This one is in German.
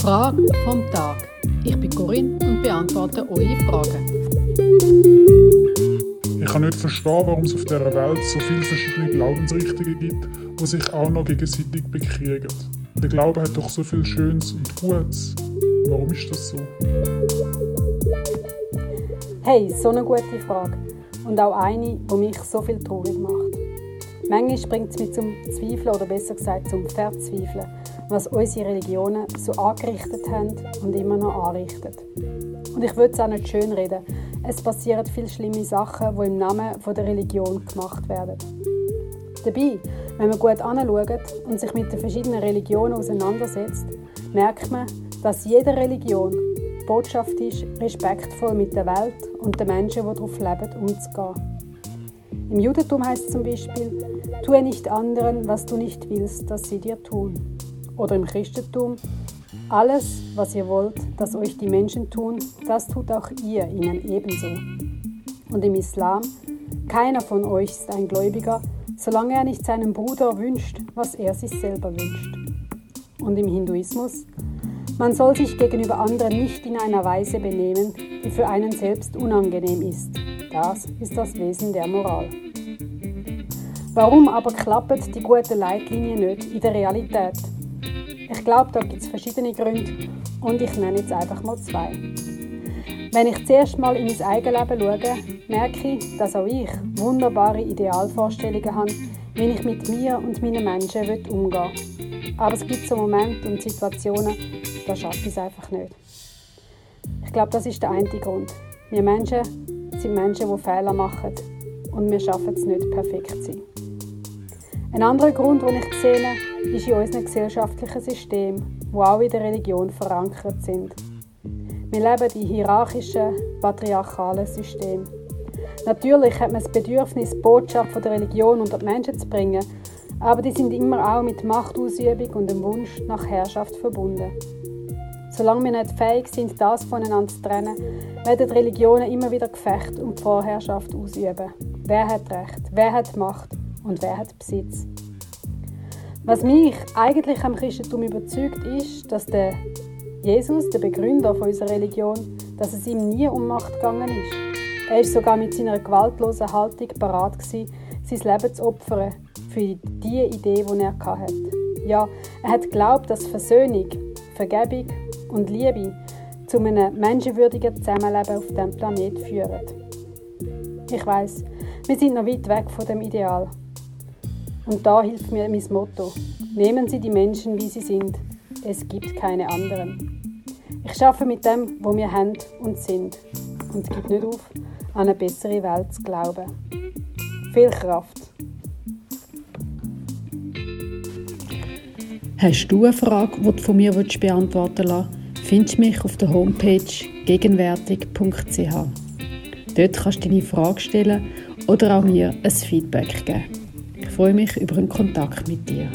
Frage vom Tag. Ich bin Corinne und beantworte eure Fragen. Ich kann nicht verstehen, warum es auf dieser Welt so viele verschiedene Glaubensrichtungen gibt, die sich auch noch gegenseitig bekriegen. Der Glaube hat doch so viel Schönes und Gutes. Warum ist das so? Hey, so eine gute Frage. Und auch eine, die mich so viel traurig macht. Manchmal bringt es mich zum Zweifeln oder besser gesagt zum Verzweifeln, was unsere Religionen so angerichtet haben und immer noch anrichten. Und ich würde es auch nicht schön reden. Es passieren viele schlimme Sachen, die im Namen der Religion gemacht werden. Dabei, wenn man gut anschaut und sich mit den verschiedenen Religionen auseinandersetzt, merkt man, dass jede Religion die Botschaft ist, respektvoll mit der Welt und den Menschen, die darauf leben, umzugehen. Im Judentum heißt es zum Beispiel, tue nicht anderen, was du nicht willst, dass sie dir tun. Oder im Christentum, alles, was ihr wollt, dass euch die Menschen tun, das tut auch ihr ihnen ebenso. Und im Islam, keiner von euch ist ein Gläubiger, solange er nicht seinem Bruder wünscht, was er sich selber wünscht. Und im Hinduismus, man soll sich gegenüber anderen nicht in einer Weise benehmen, die für einen selbst unangenehm ist. Das ist das Wesen der Moral. Warum aber klappen die guten Leitlinien nicht in der Realität? Ich glaube, da gibt es verschiedene Gründe und ich nenne jetzt einfach mal zwei. Wenn ich zuerst mal in mein eigenes Leben schaue, merke ich, dass auch ich wunderbare Idealvorstellungen habe, wie ich mit mir und meinen Menschen umgehen will. Aber es gibt so Momente und Situationen, da schaffe ich es einfach nicht. Ich glaube, das ist der eine Grund. Wir Menschen sind Menschen, die Fehler machen und wir schaffen es nicht, perfekt zu sein. Ein anderer Grund, den ich sehe, ist in unserem gesellschaftlichen System, wo auch in der Religion verankert sind. Wir leben in hierarchischen, patriarchalen Systemen. Natürlich hat man das Bedürfnis, die Botschaft der Religion unter die Menschen zu bringen, aber die sind immer auch mit Machtausübung und dem Wunsch nach Herrschaft verbunden. Solange wir nicht fähig sind, das voneinander zu trennen, werden Religionen immer wieder Gefecht die Vorherrschaft ausüben. Wer hat Recht? Wer hat Macht? Und wer hat Besitz? Was mich eigentlich am Christentum überzeugt, ist, dass der Jesus, der Begründer unserer Religion, dass es ihm nie um Macht gegangen ist. Er ist sogar mit seiner gewaltlosen Haltung bereit gewesen, sein Leben zu opfern für die Idee, die er hatte. Ja, er hat geglaubt, dass Versöhnung, Vergebung und Liebe zu einem menschenwürdigen Zusammenleben auf diesem Planeten führen. Ich weiß, wir sind noch weit weg von dem Ideal. Und da hilft mir mein Motto: Nehmen Sie die Menschen, wie sie sind. Es gibt keine anderen. Ich schaffe mit dem, wo wir haben und sind, und gebe nicht auf, an eine bessere Welt zu glauben. Viel Kraft! Hast du eine Frage, die du von mir beantworten willst? findest mich auf der Homepage gegenwärtig.ch. Dort kannst du deine Frage stellen oder auch mir ein Feedback geben. Freue mich über einen Kontakt mit dir.